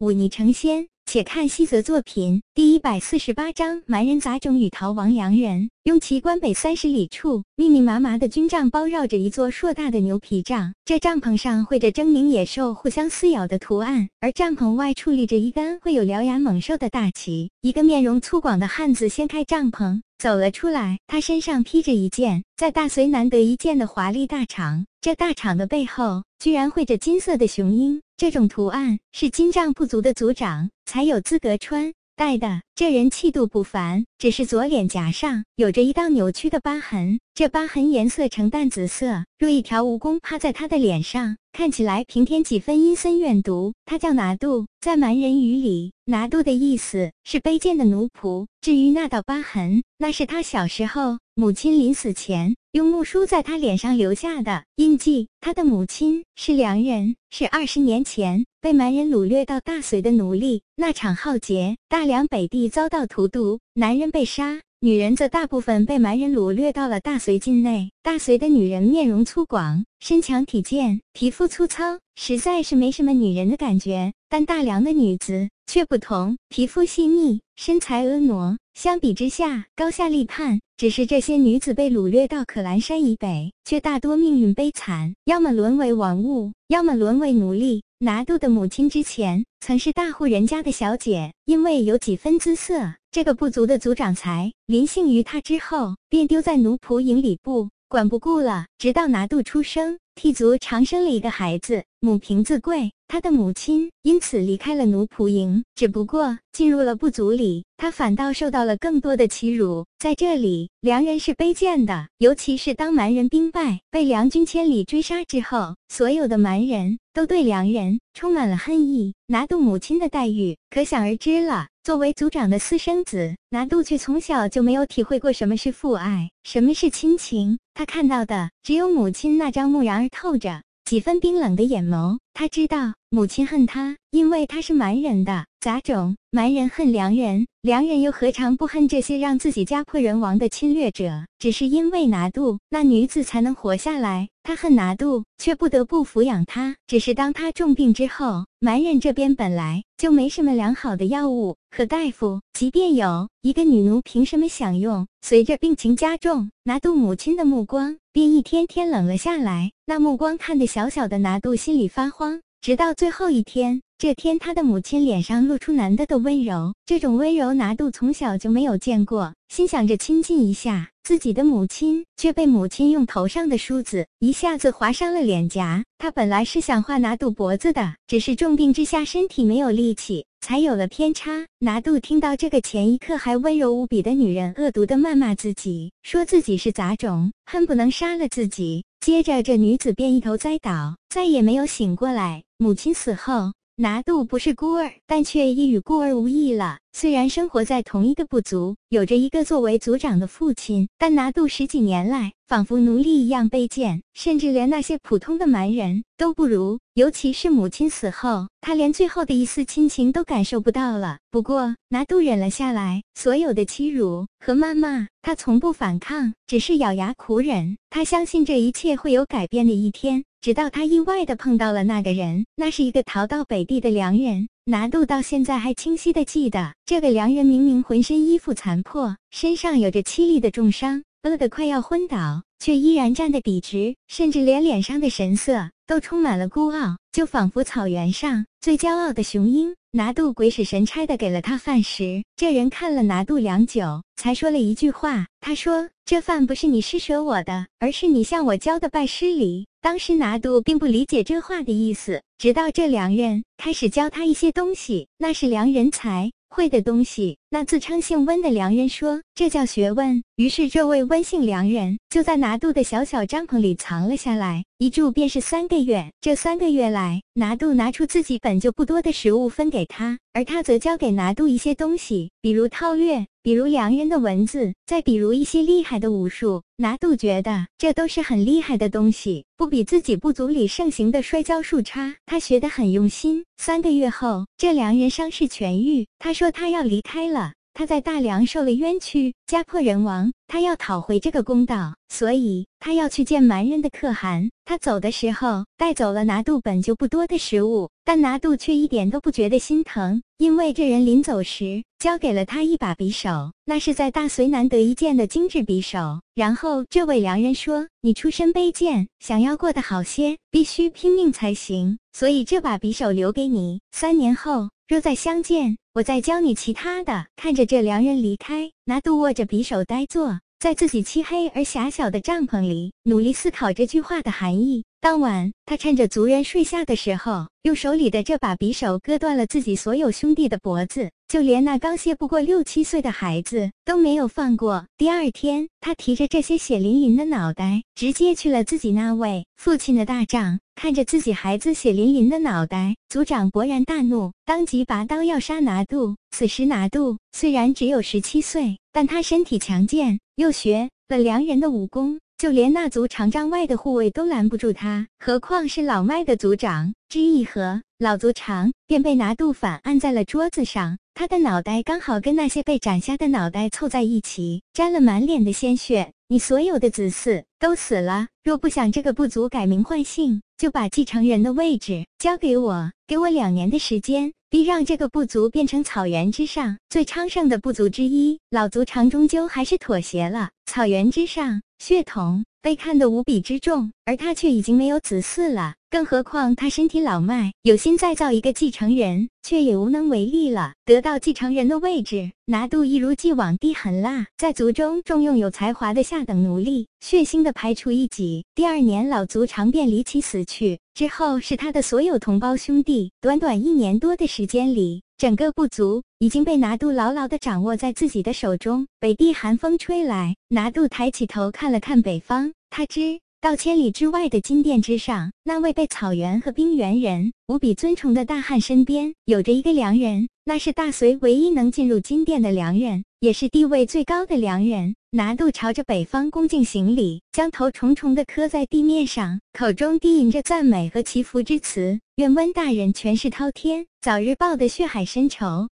忤逆成仙。且看西泽作品第一百四十八章：蛮人杂种与逃亡洋人。用其关北三十里处，密密麻麻的军帐包绕着一座硕大的牛皮帐。这帐篷上绘着狰狞野兽互相撕咬的图案，而帐篷外矗立着一杆绘有獠牙猛兽的大旗。一个面容粗犷的汉子掀开帐篷走了出来，他身上披着一件在大隋难得一见的华丽大氅。这大氅的背后居然绘着金色的雄鹰。这种图案是金帐部族的族长才有资格穿戴的。这人气度不凡，只是左脸颊上有着一道扭曲的疤痕，这疤痕颜色呈淡紫色，若一条蜈蚣趴在他的脸上，看起来平添几分阴森怨毒。他叫拿度，在蛮人语里，拿度的意思是卑贱的奴仆。至于那道疤痕，那是他小时候母亲临死前用木梳在他脸上留下的印记。他的母亲是良人，是二十年前被蛮人掳掠到大隋的奴隶。那场浩劫，大梁北地遭到荼毒，男人被杀。女人则大部分被蛮人掳掠到了大隋境内。大隋的女人面容粗犷、身强体健，皮肤粗糙，实在是没什么女人的感觉。但大梁的女子却不同，皮肤细腻，身材婀娜，相比之下高下立判。只是这些女子被掳掠到可兰山以北，却大多命运悲惨，要么沦为玩物，要么沦为奴隶。拿度的母亲之前曾是大户人家的小姐，因为有几分姿色。这个部族的族长才临幸于她之后，便丢在奴仆营里不管不顾了。直到拿度出生，替族长生了一个孩子，母凭子贵。他的母亲因此离开了奴仆营，只不过进入了部族里，他反倒受到了更多的欺辱。在这里，良人是卑贱的，尤其是当蛮人兵败，被梁军千里追杀之后，所有的蛮人都对良人充满了恨意。拿度母亲的待遇可想而知了。作为族长的私生子，拿度却从小就没有体会过什么是父爱，什么是亲情。他看到的只有母亲那张木然而透着几分冰冷的眼眸。他知道母亲恨他，因为他是蛮人的杂种。蛮人恨良人，良人又何尝不恨这些让自己家破人亡的侵略者？只是因为拿度那女子才能活下来，他恨拿度，却不得不抚养他。只是当他重病之后，蛮人这边本来就没什么良好的药物和大夫，即便有一个女奴，凭什么享用？随着病情加重，拿度母亲的目光便一天天冷了下来。那目光看得小小的拿度心里发慌，直到最后一天。这天，他的母亲脸上露出难得的温柔，这种温柔拿度从小就没有见过，心想着亲近一下自己的母亲，却被母亲用头上的梳子一下子划伤了脸颊。他本来是想画拿度脖子的，只是重病之下身体没有力气，才有了偏差。拿度听到这个前一刻还温柔无比的女人恶毒的谩骂自己，说自己是杂种，恨不能杀了自己。接着，这女子便一头栽倒，再也没有醒过来。母亲死后。拿度不是孤儿，但却亦与孤儿无异了。虽然生活在同一个部族，有着一个作为族长的父亲，但拿度十几年来仿佛奴隶一样卑贱，甚至连那些普通的蛮人都不如。尤其是母亲死后，他连最后的一丝亲情都感受不到了。不过，拿度忍了下来，所有的欺辱和谩骂，他从不反抗，只是咬牙苦忍。他相信这一切会有改变的一天。直到他意外的碰到了那个人，那是一个逃到北地的良人。拿度到现在还清晰的记得，这个良人明明浑身衣服残破，身上有着凄厉的重伤，饿得快要昏倒，却依然站得笔直，甚至连脸上的神色都充满了孤傲，就仿佛草原上最骄傲的雄鹰。拿度鬼使神差的给了他饭食，这人看了拿度良久，才说了一句话。他说：“这饭不是你施舍我的，而是你向我交的拜师礼。”当时拿度并不理解这话的意思，直到这良人开始教他一些东西，那是良人才会的东西。那自称姓温的良人说：“这叫学问。”于是这位温姓良人就在拿度的小小帐篷里藏了下来，一住便是三个月。这三个月来，拿度拿出自己本就不多的食物分给他，而他则交给拿度一些东西，比如套略，比如良人的文字，再比如一些厉害的武术。拿度觉得这都是很厉害的东西，不比自己部族里盛行的摔跤术差。他学得很用心。三个月后，这良人伤势痊愈，他说他要离开了。他在大梁受了冤屈，家破人亡，他要讨回这个公道，所以他要去见蛮人的可汗。他走的时候带走了拿度本就不多的食物，但拿度却一点都不觉得心疼，因为这人临走时交给了他一把匕首，那是在大隋难得一见的精致匕首。然后这位良人说：“你出身卑贱，想要过得好些，必须拼命才行，所以这把匕首留给你。三年后若再相见。”我再教你其他的。看着这两人离开，拿度握着匕首呆坐在自己漆黑而狭小的帐篷里，努力思考这句话的含义。当晚，他趁着族人睡下的时候，用手里的这把匕首割断了自己所有兄弟的脖子，就连那刚些不过六七岁的孩子都没有放过。第二天，他提着这些血淋淋的脑袋，直接去了自己那位父亲的大帐。看着自己孩子血淋淋的脑袋，族长勃然大怒，当即拔刀要杀拿度。此时拿度虽然只有十七岁，但他身体强健，又学了良人的武功。就连那族长帐外的护卫都拦不住他，何况是老迈的族长？之一合，老族长便被拿度反按在了桌子上，他的脑袋刚好跟那些被斩下的脑袋凑在一起，沾了满脸的鲜血。你所有的子嗣都死了，若不想这个部族改名换姓，就把继承人的位置交给我，给我两年的时间。必让这个部族变成草原之上最昌盛的部族之一。老族长终究还是妥协了。草原之上，血统被看得无比之重，而他却已经没有子嗣了。更何况他身体老迈，有心再造一个继承人，却也无能为力了。得到继承人的位置，拿度一如既往地狠辣，在族中重用有才华的下等奴隶，血腥的排除异己。第二年，老族长便离奇死去，之后是他的所有同胞兄弟。短短一年多的时间里，整个部族已经被拿度牢牢地掌握在自己的手中。北地寒风吹来，拿度抬起头看了看北方，他知。到千里之外的金殿之上，那位被草原和冰原人无比尊崇的大汉身边，有着一个良人，那是大隋唯一能进入金殿的良人，也是地位最高的良人。拿度朝着北方恭敬行礼，将头重重地磕在地面上，口中低吟着赞美和祈福之词，愿温大人权势滔天，早日报得血海深仇。